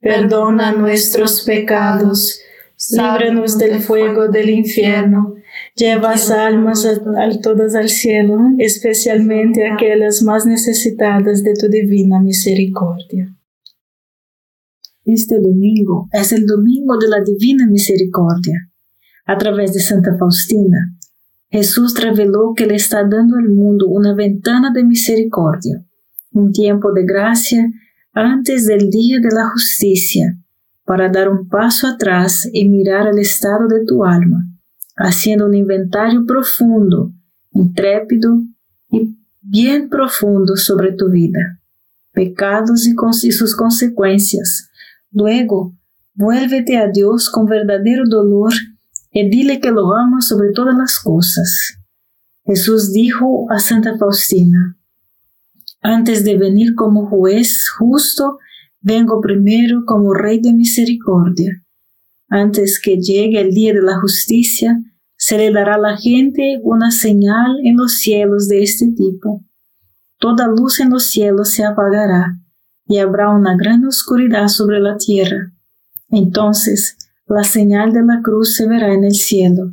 perdona nuestros pecados, líbranos del fuego del infierno, lleva almas a, todas al cielo, especialmente aquellas más necesitadas de tu divina misericordia. Este domingo es el domingo de la divina misericordia. A través de Santa Faustina, Jesús reveló que le está dando al mundo una ventana de misericordia, un tiempo de gracia antes del día de la justicia, para dar un paso atrás y mirar el estado de tu alma, haciendo un inventario profundo, intrépido y bien profundo sobre tu vida, pecados y, sus consecuencias. Luego, vuélvete a Dios con verdadero dolor y dile que lo ama sobre todas las cosas. Jesús dijo a Santa Faustina, antes de venir como juez justo, vengo primero como Rey de misericordia. Antes que llegue el día de la justicia, se le dará a la gente una señal en los cielos de este tipo. Toda luz en los cielos se apagará y habrá una gran oscuridad sobre la tierra. Entonces la señal de la cruz se verá en el cielo,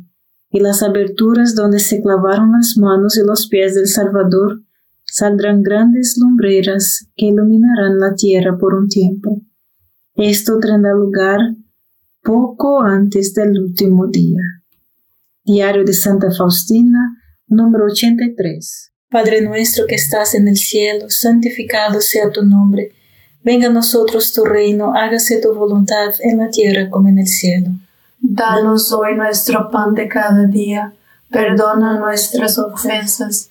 y las aberturas donde se clavaron las manos y los pies del Salvador saldrán grandes lumbreras que iluminarán la tierra por un tiempo. Esto tendrá lugar poco antes del último día. Diario de Santa Faustina, número 83. Padre nuestro que estás en el cielo, santificado sea tu nombre. Venga a nosotros tu reino, hágase tu voluntad en la tierra como en el cielo. Danos hoy nuestro pan de cada día. Perdona nuestras ofensas,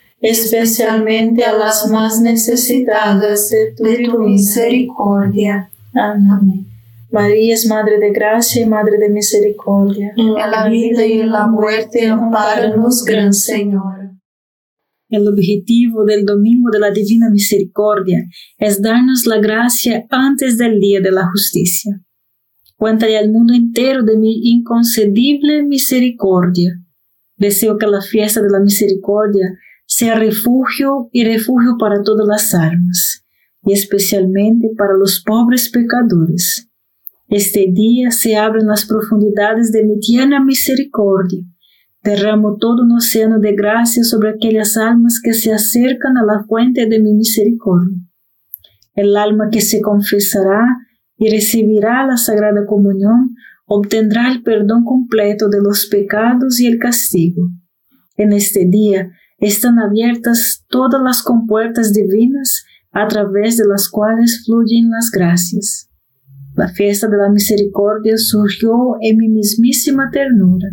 especialmente a las más necesitadas de tu misericordia. Amén. María es Madre de Gracia y Madre de Misericordia. En la vida y en la muerte, amparanos, Gran Señor. El objetivo del Domingo de la Divina Misericordia es darnos la gracia antes del Día de la Justicia. Cuéntale al mundo entero de mi inconcedible misericordia. Deseo que la fiesta de la misericordia sea refugio y refugio para todas las almas y especialmente para los pobres pecadores. Este día se abren las profundidades de mi tierna misericordia. Derramo todo un océano de gracia sobre aquellas almas que se acercan a la fuente de mi misericordia. El alma que se confesará y recibirá la Sagrada Comunión obtendrá el perdón completo de los pecados y el castigo. En este día están abiertas todas las compuertas divinas a través de las cuales fluyen las gracias. La fiesta de la misericordia surgió en mi mismísima ternura.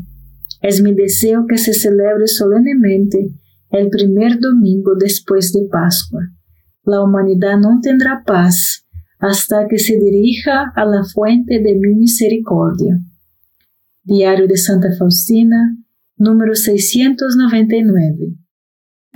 Es mi deseo que se celebre solemnemente el primer domingo después de Pascua. la humanidad no tendrá paz hasta que se dirija a la fuente de mi misericordia. Diario de Santa Faustina, número 699.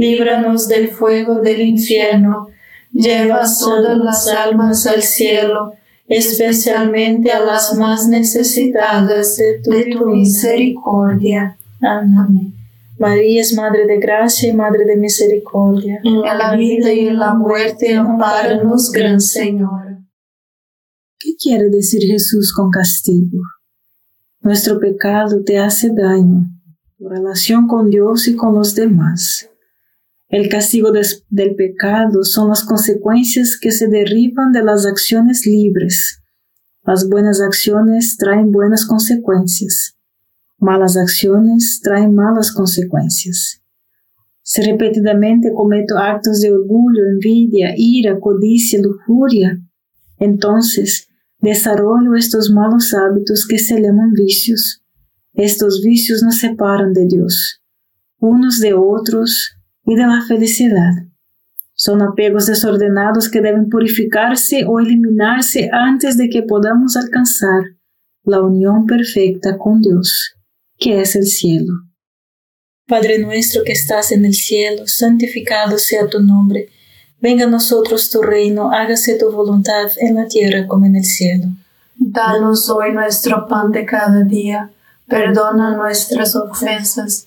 líbranos del fuego del infierno, lleva todas las almas al cielo especialmente a las más necesitadas de tu, misericordia. Amén. María es Madre de Gracia y Madre de Misericordia. En la vida y en la muerte, amparanos, Gran Señor. ¿Qué quiere decir Jesús con castigo? Nuestro pecado te hace daño, tu relación con Dios y con los demás. El castigo del pecado son las consecuencias que se derivan de las acciones libres. Las buenas acciones traen buenas consecuencias. Malas acciones traen malas consecuencias. Si repetidamente cometo actos de orgullo, envidia, ira, codicia, lujuria, entonces desarrollo estos malos hábitos que se llaman vicios. Estos vicios nos separan de Dios, unos de otros y de la felicidad. Son apegos desordenados que deben purificarse o eliminarse antes de que podamos alcanzar la unión perfecta con Dios, que es el cielo. Padre nuestro que estás en el cielo, santificado sea tu nombre. Venga a nosotros tu reino, hágase tu voluntad en la tierra como en el cielo. Danos hoy nuestro pan de cada día, perdona nuestras ofensas,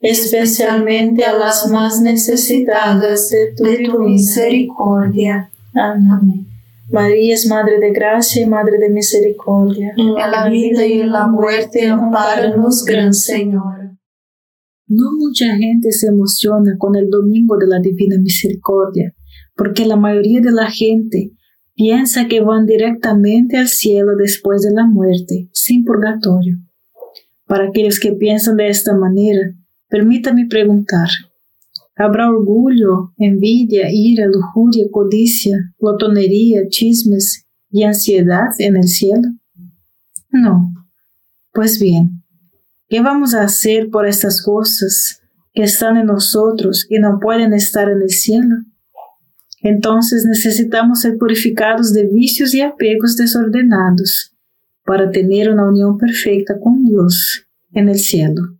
especialmente a las más necesitadas de tu, misericordia. Amén. María es Madre de Gracia y Madre de Misericordia. En la vida y en la muerte, amparanos, Gran Señora. No mucha gente se emociona con el Domingo de la Divina Misericordia, porque la mayoría de la gente piensa que van directamente al cielo después de la muerte, sin purgatorio. Para aquellos que piensan de esta manera, permítame preguntar, ¿habrá orgullo, envidia, ira, lujuria, codicia, glotonería, chismes y ansiedad en el cielo? No. Pues bien, ¿qué vamos a por estas cosas que están en nosotros y no pueden estar en el cielo? Entonces necesitamos ser purificados de vicios y apegos desordenados para tener una unión perfecta con Dios en el cielo.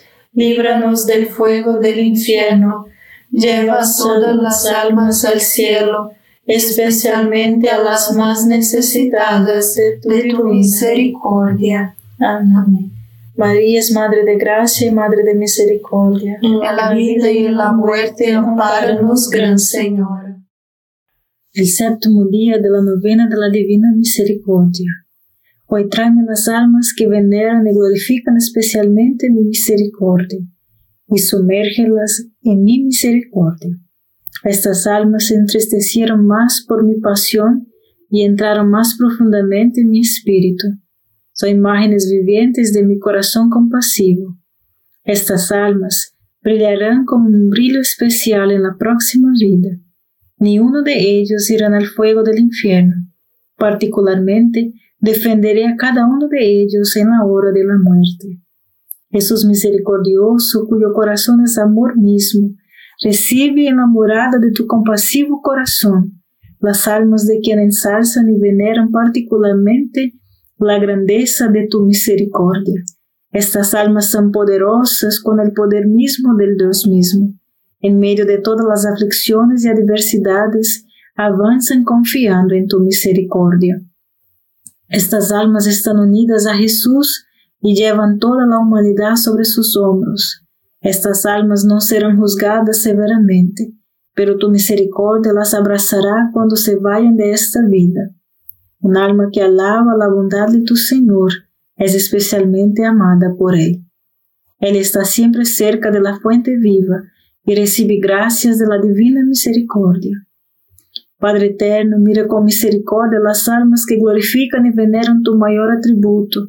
líbranos del fuego del infierno, lleva todas las almas al cielo especialmente a las más necesitadas de tu, misericordia. Amén. María es Madre de Gracia y Madre de Misericordia. En la vida y en la muerte, amparanos, Gran Señor. El séptimo día de la novena de la Divina Misericordia. Hoy tráeme las almas que veneran y glorifican especialmente mi misericordia y sumérgelas en mi misericordia. Estas almas se entristecieron más por mi pasión y entraron más profundamente en mi espíritu. Son imágenes vivientes de mi corazón compasivo. Estas almas brillarán con un brillo especial en la próxima vida. Ni uno de ellos irá al fuego del infierno. Particularmente, defenderé a cada uno de ellos en la hora de la muerte. Jesús misericordioso, cuyo corazón es amor mismo, Recibe en la morada de tu compasivo corazón las almas de quienes ensalzan y veneran particularmente la grandeza de tu misericordia. Estas almas son poderosas con el poder mismo del Dios mismo. En medio de todas las aflicciones y adversidades, avanzan confiando en tu misericordia. Estas almas están unidas a Jesús y llevan toda la humanidad sobre sus hombros. Estas almas no serán juzgadas severamente, pero tu misericordia las abrazará cuando se vayan de esta vida. Un alma que alaba la bondad de tu Señor es especialmente amada por Él. Él está siempre cerca de la fuente viva y recibe gracias de la divina misericordia. Padre eterno, mira con misericordia las almas que glorifican y veneran tu mayor atributo,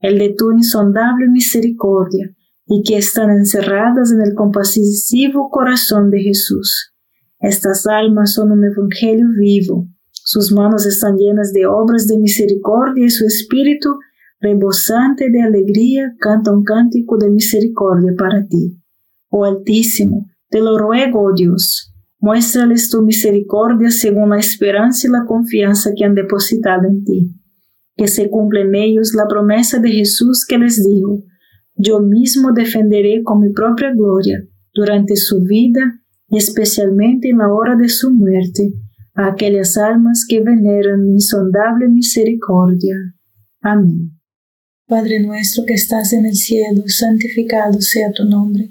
el de tu insondable misericordia, y que están encerradas en el compasivo corazón de Jesús. Estas almas son un evangelio vivo, sus manos están llenas de obras de misericordia y su espíritu, rebosante de alegría, canta un cántico de misericordia para ti. Oh Altísimo, te lo ruego, oh Dios, muéstrales tu misericordia según la esperanza y la confianza que han depositado en ti. Que se cumpla en ellos la promesa de Jesús que les dijo, yo mismo defenderé con mi propia gloria durante su vida y especialmente en la hora de su muerte a aquellas almas que veneran mi insondable misericordia. Amén. Padre nuestro que estás en el cielo, santificado sea tu nombre.